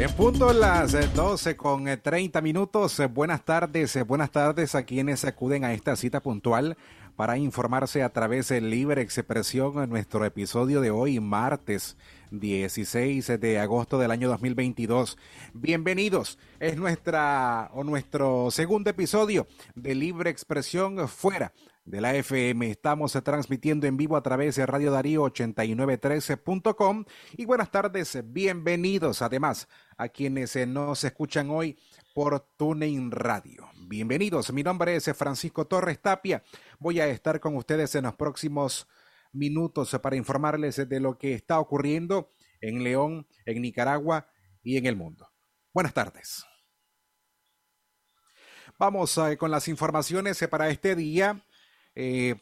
En punto las 12 con 30 minutos. Buenas tardes, buenas tardes a quienes acuden a esta cita puntual para informarse a través de Libre Expresión en nuestro episodio de hoy, martes 16 de agosto del año 2022. Bienvenidos. Es nuestra o nuestro segundo episodio de Libre Expresión fuera de la FM. Estamos transmitiendo en vivo a través de Radio Darío 8913.com y buenas tardes, bienvenidos además a quienes nos escuchan hoy por TuneIn Radio. Bienvenidos, mi nombre es Francisco Torres Tapia. Voy a estar con ustedes en los próximos minutos para informarles de lo que está ocurriendo en León, en Nicaragua y en el mundo. Buenas tardes. Vamos eh, con las informaciones para este día. Eh,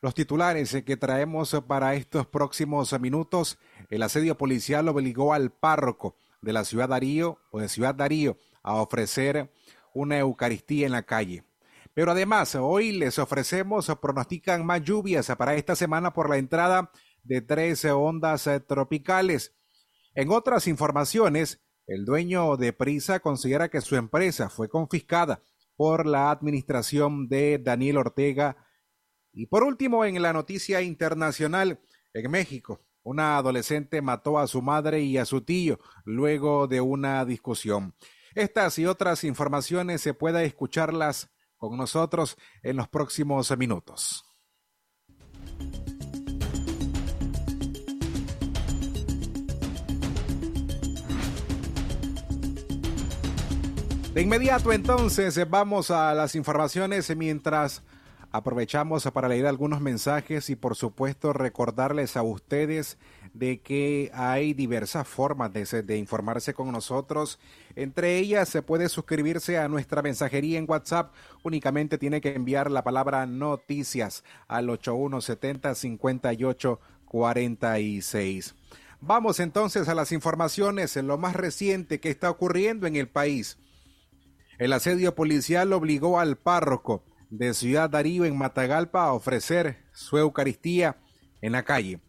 los titulares que traemos para estos próximos minutos. El asedio policial obligó al párroco de la ciudad Darío o de Ciudad Darío a ofrecer una Eucaristía en la calle. Pero además, hoy les ofrecemos, pronostican más lluvias para esta semana por la entrada de 13 ondas tropicales. En otras informaciones, el dueño de Prisa considera que su empresa fue confiscada por la administración de Daniel Ortega. Y por último, en la noticia internacional, en México, una adolescente mató a su madre y a su tío luego de una discusión. Estas y otras informaciones se puede escucharlas con nosotros en los próximos minutos. De inmediato entonces vamos a las informaciones mientras aprovechamos para leer algunos mensajes y por supuesto recordarles a ustedes de que hay diversas formas de, informarse con nosotros. Entre ellas se puede suscribirse a nuestra mensajería en WhatsApp. Únicamente tiene que enviar la palabra noticias al 8170 5846. Vamos entonces a las informaciones en lo más reciente que está ocurriendo en el país. El asedio policial obligó al párroco de Ciudad Darío en Matagalpa a ofrecer su Eucaristía en la calle.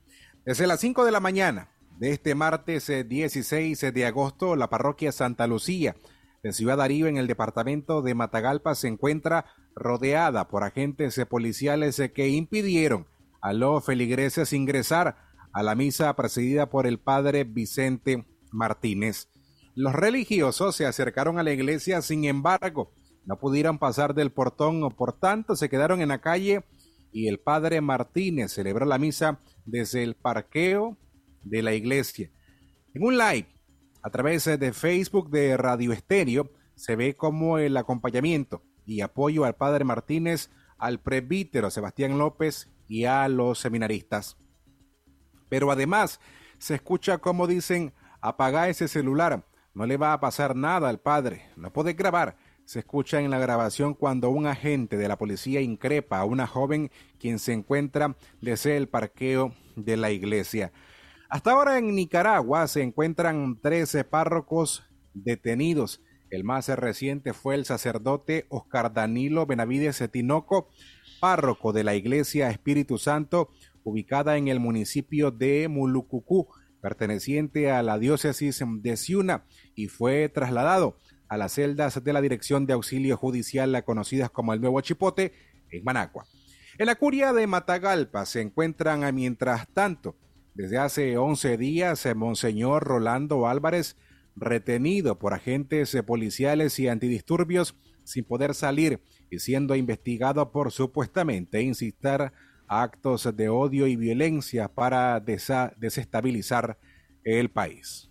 Desde las 5 de la mañana de este martes 16 eh, de agosto, la parroquia Santa Lucía de Ciudad Darío en el departamento de Matagalpa se encuentra rodeada por agentes eh, policiales eh, que impidieron a los feligreses ingresar a la misa presidida por el padre Vicente Martínez. Los religiosos se acercaron a la iglesia, sin embargo, no pudieron pasar del portón, por tanto se quedaron en la calle y el padre Martínez celebró la misa desde el parqueo de la iglesia. En un live a través de Facebook de Radio Estéreo se ve como el acompañamiento y apoyo al padre Martínez, al presbítero Sebastián López y a los seminaristas. Pero además se escucha como dicen, apaga ese celular, no le va a pasar nada al padre, no puede grabar, se escucha en la grabación cuando un agente de la policía increpa a una joven quien se encuentra desde el parqueo de la iglesia. Hasta ahora en Nicaragua se encuentran 13 párrocos detenidos. El más reciente fue el sacerdote Oscar Danilo Benavides Tinoco, párroco de la iglesia Espíritu Santo, ubicada en el municipio de Mulucucú, perteneciente a la diócesis de Ciuna, y fue trasladado a las celdas de la Dirección de Auxilio Judicial, conocidas como el Nuevo Chipote, en Managua. En la curia de Matagalpa se encuentran, mientras tanto, desde hace 11 días, Monseñor Rolando Álvarez, retenido por agentes policiales y antidisturbios sin poder salir y siendo investigado por supuestamente incitar a actos de odio y violencia para desestabilizar el país.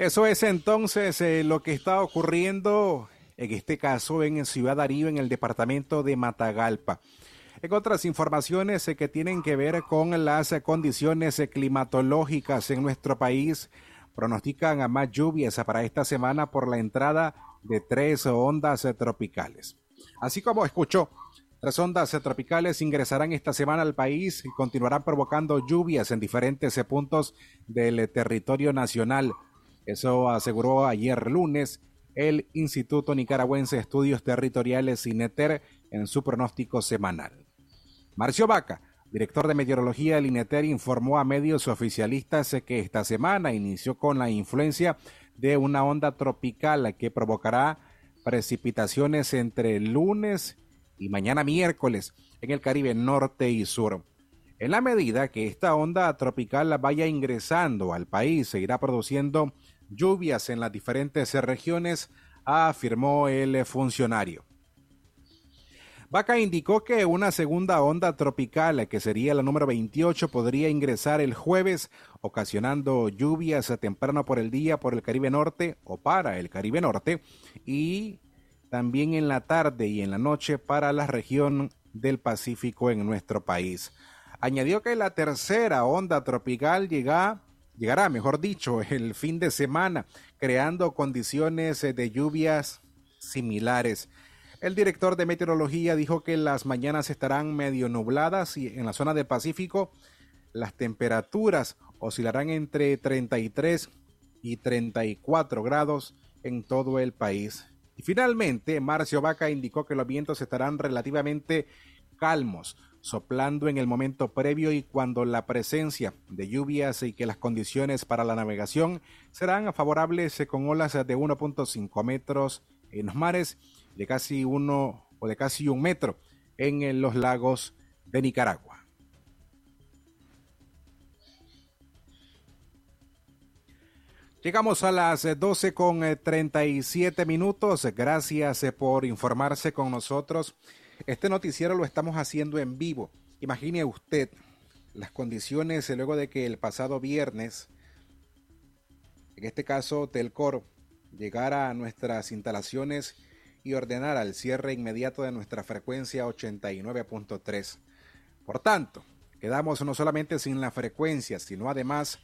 Eso es entonces eh, lo que está ocurriendo, en este caso en Ciudad Darío, en el departamento de Matagalpa. En otras informaciones eh, que tienen que ver con las condiciones eh, climatológicas en nuestro país, pronostican a más lluvias para esta semana por la entrada de tres ondas tropicales. Así como escuchó, tres ondas tropicales ingresarán esta semana al país y continuarán provocando lluvias en diferentes puntos del territorio nacional. Eso aseguró ayer lunes el Instituto Nicaragüense de Estudios Territoriales INETER en su pronóstico semanal. Marcio Vaca director de meteorología del INETER, informó a medios oficialistas que esta semana inició con la influencia de una onda tropical que provocará precipitaciones entre lunes y mañana miércoles en el Caribe norte y sur. En la medida que esta onda tropical vaya ingresando al país, se irá produciendo lluvias en las diferentes regiones, afirmó el funcionario. Vaca indicó que una segunda onda tropical, que sería la número 28, podría ingresar el jueves, ocasionando lluvias temprano por el día por el Caribe Norte o para el Caribe Norte y también en la tarde y en la noche para la región del Pacífico en nuestro país. Añadió que la tercera onda tropical llega, llegará, mejor dicho, el fin de semana, creando condiciones de lluvias similares. El director de meteorología dijo que las mañanas estarán medio nubladas y en la zona del Pacífico las temperaturas oscilarán entre 33 y 34 grados en todo el país. Y finalmente, Marcio Vaca indicó que los vientos estarán relativamente calmos, soplando en el momento previo y cuando la presencia de lluvias y que las condiciones para la navegación serán favorables con olas de 1.5 metros en los mares, de casi uno o de casi un metro en los lagos de Nicaragua. Llegamos a las 12 eh, con 37 eh, minutos. Gracias eh, por informarse con nosotros. Este noticiero lo estamos haciendo en vivo. Imagine usted las condiciones luego de que el pasado viernes, en este caso Telcor, llegara a nuestras instalaciones y ordenara el cierre inmediato de nuestra frecuencia 89.3. Por tanto, quedamos no solamente sin la frecuencia, sino además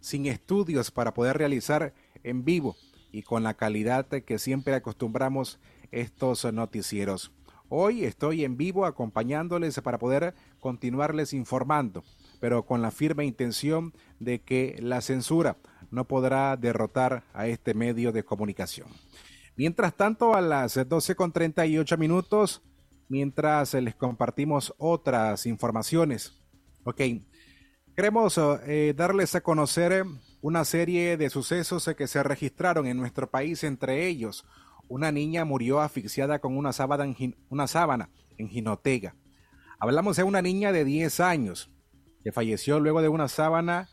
sin estudios para poder realizar en vivo y con la calidad que siempre acostumbramos estos noticieros. Hoy estoy en vivo acompañándoles para poder continuarles informando, pero con la firme intención de que la censura no podrá derrotar a este medio de comunicación. Mientras tanto, a las 12.38 minutos, mientras les compartimos otras informaciones. Ok, Queremos eh, darles a conocer una serie de sucesos que se registraron en nuestro país, entre ellos una niña murió asfixiada con una sábana en, una sábana en Jinotega. Hablamos de una niña de 10 años que falleció luego de una sábana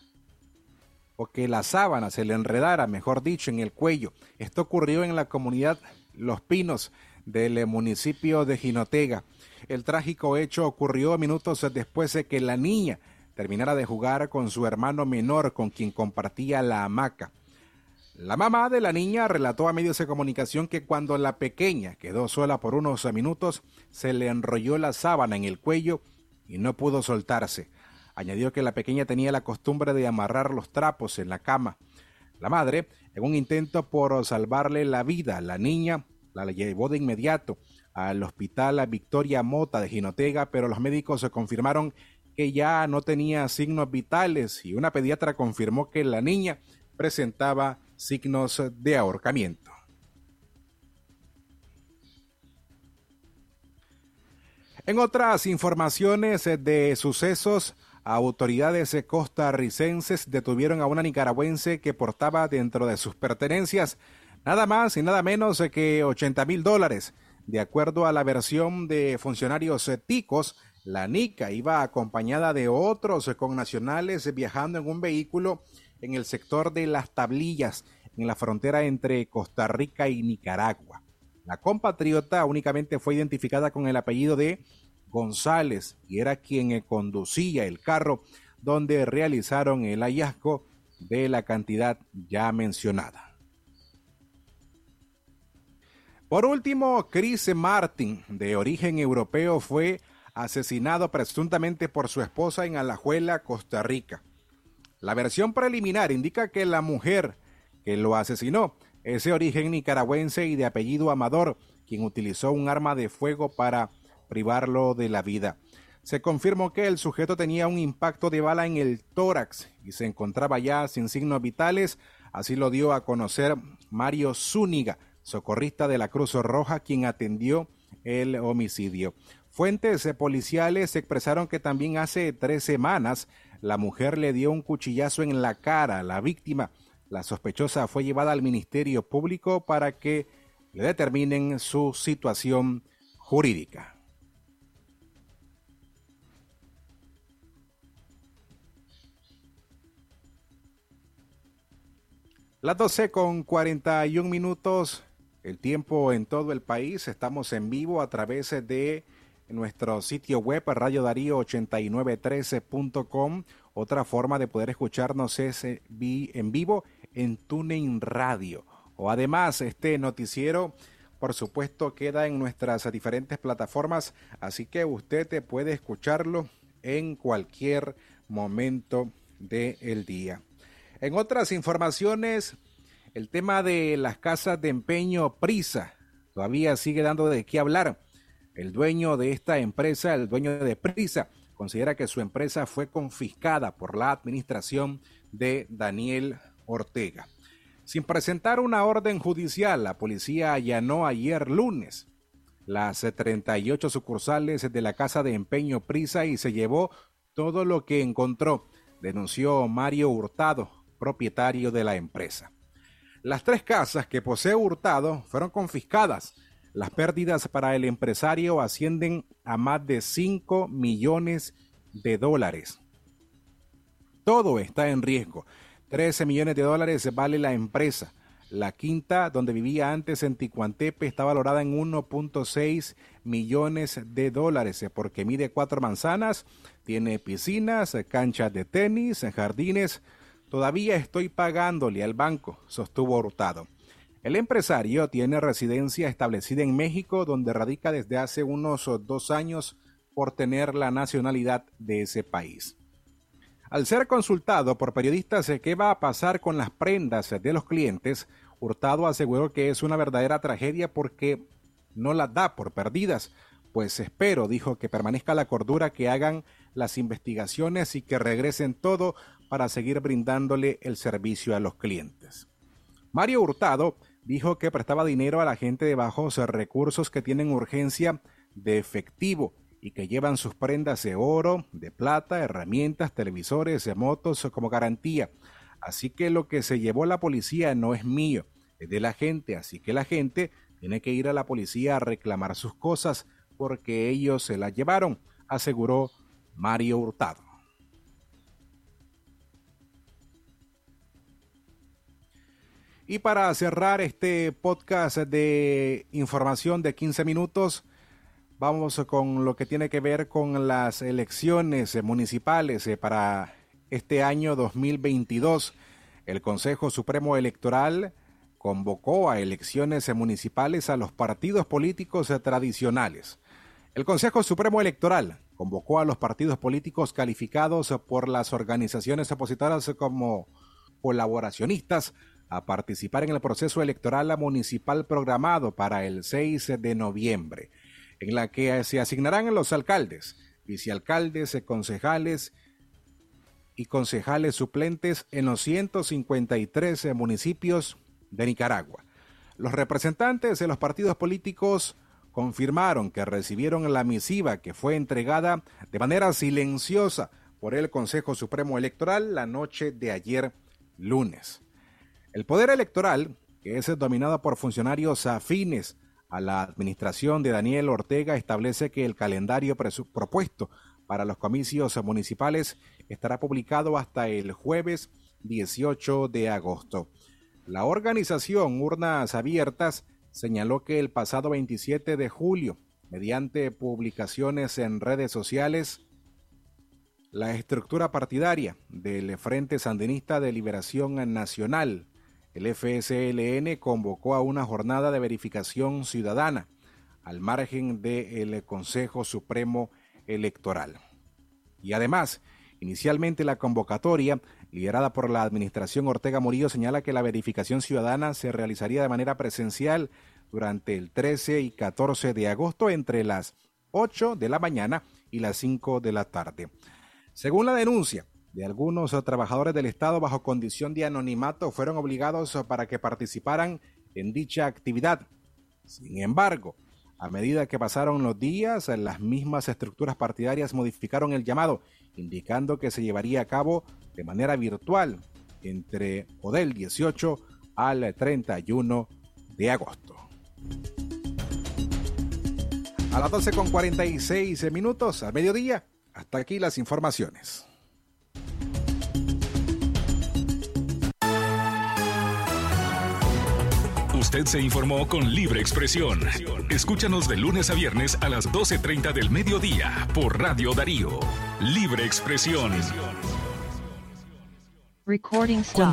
o que la sábana se le enredara, mejor dicho, en el cuello. Esto ocurrió en la comunidad Los Pinos del municipio de Jinotega. El trágico hecho ocurrió minutos después de que la niña terminara de jugar con su hermano menor con quien compartía la hamaca. La mamá de la niña relató a medios de comunicación que cuando la pequeña quedó sola por unos minutos, se le enrolló la sábana en el cuello y no pudo soltarse. Añadió que la pequeña tenía la costumbre de amarrar los trapos en la cama. La madre, en un intento por salvarle la vida a la niña, la llevó de inmediato al hospital Victoria Mota de Ginotega, pero los médicos confirmaron que ya no tenía signos vitales y una pediatra confirmó que la niña presentaba signos de ahorcamiento. En otras informaciones de sucesos, autoridades costarricenses detuvieron a una nicaragüense que portaba dentro de sus pertenencias nada más y nada menos que 80 mil dólares. De acuerdo a la versión de funcionarios ticos, la Nica iba acompañada de otros connacionales viajando en un vehículo en el sector de las tablillas, en la frontera entre Costa Rica y Nicaragua. La compatriota únicamente fue identificada con el apellido de González y era quien conducía el carro donde realizaron el hallazgo de la cantidad ya mencionada. Por último, Chris Martin, de origen europeo, fue asesinado presuntamente por su esposa en Alajuela, Costa Rica. La versión preliminar indica que la mujer que lo asesinó es de origen nicaragüense y de apellido Amador, quien utilizó un arma de fuego para privarlo de la vida. Se confirmó que el sujeto tenía un impacto de bala en el tórax y se encontraba ya sin signos vitales, así lo dio a conocer Mario Zúñiga, socorrista de la Cruz Roja, quien atendió el homicidio. Fuentes policiales expresaron que también hace tres semanas la mujer le dio un cuchillazo en la cara a la víctima. La sospechosa fue llevada al Ministerio Público para que le determinen su situación jurídica. Las 12 con 41 minutos, el tiempo en todo el país. Estamos en vivo a través de nuestro sitio web Radio Darío 8913.com. Otra forma de poder escucharnos es eh, en vivo en TuneIn Radio. O además, este noticiero, por supuesto, queda en nuestras diferentes plataformas, así que usted puede escucharlo en cualquier momento del día. En otras informaciones, el tema de las casas de empeño Prisa todavía sigue dando de qué hablar. El dueño de esta empresa, el dueño de Prisa, considera que su empresa fue confiscada por la administración de Daniel Ortega. Sin presentar una orden judicial, la policía allanó ayer lunes las 38 sucursales de la casa de empeño Prisa y se llevó todo lo que encontró, denunció Mario Hurtado, propietario de la empresa. Las tres casas que posee Hurtado fueron confiscadas. Las pérdidas para el empresario ascienden a más de 5 millones de dólares. Todo está en riesgo. 13 millones de dólares vale la empresa. La quinta, donde vivía antes en Ticuantepe, está valorada en 1.6 millones de dólares porque mide cuatro manzanas, tiene piscinas, canchas de tenis, jardines, Todavía estoy pagándole al banco, sostuvo Hurtado. El empresario tiene residencia establecida en México, donde radica desde hace unos dos años por tener la nacionalidad de ese país. Al ser consultado por periodistas de qué va a pasar con las prendas de los clientes, Hurtado aseguró que es una verdadera tragedia porque no las da por perdidas, pues espero, dijo, que permanezca la cordura, que hagan las investigaciones y que regresen todo para seguir brindándole el servicio a los clientes. Mario Hurtado dijo que prestaba dinero a la gente de bajos recursos que tienen urgencia de efectivo y que llevan sus prendas de oro, de plata, herramientas, televisores, motos como garantía. Así que lo que se llevó la policía no es mío, es de la gente, así que la gente tiene que ir a la policía a reclamar sus cosas porque ellos se las llevaron, aseguró Mario Hurtado. Y para cerrar este podcast de información de 15 minutos, vamos con lo que tiene que ver con las elecciones municipales eh, para este año 2022. El Consejo Supremo Electoral convocó a elecciones municipales a los partidos políticos tradicionales. El Consejo Supremo Electoral convocó a los partidos políticos calificados por las organizaciones opositoras como colaboracionistas a participar en el proceso electoral municipal programado para el 6 de noviembre, en la que se asignarán los alcaldes, vicealcaldes, concejales y concejales suplentes en los 153 municipios de Nicaragua. Los representantes de los partidos políticos confirmaron que recibieron la misiva que fue entregada de manera silenciosa por el Consejo Supremo Electoral la noche de ayer lunes. El poder electoral, que es dominado por funcionarios afines a la administración de Daniel Ortega, establece que el calendario propuesto para los comicios municipales estará publicado hasta el jueves 18 de agosto. La organización Urnas Abiertas señaló que el pasado 27 de julio, mediante publicaciones en redes sociales, la estructura partidaria del Frente Sandinista de Liberación Nacional el FSLN convocó a una jornada de verificación ciudadana al margen del Consejo Supremo Electoral. Y además, inicialmente la convocatoria, liderada por la administración Ortega Murillo, señala que la verificación ciudadana se realizaría de manera presencial durante el 13 y 14 de agosto entre las 8 de la mañana y las 5 de la tarde. Según la denuncia, de algunos trabajadores del Estado bajo condición de anonimato fueron obligados para que participaran en dicha actividad. Sin embargo, A medida que pasaron los días, las mismas estructuras partidarias modificaron el llamado, indicando que se llevaría a cabo de manera virtual entre o del 18 al 31 de agosto. A las 12 con 46 minutos, al mediodía, hasta aquí las informaciones. Usted se informó con libre expresión. Escúchanos de lunes a viernes a las 12.30 del mediodía por Radio Darío. Libre expresión. Recording stop.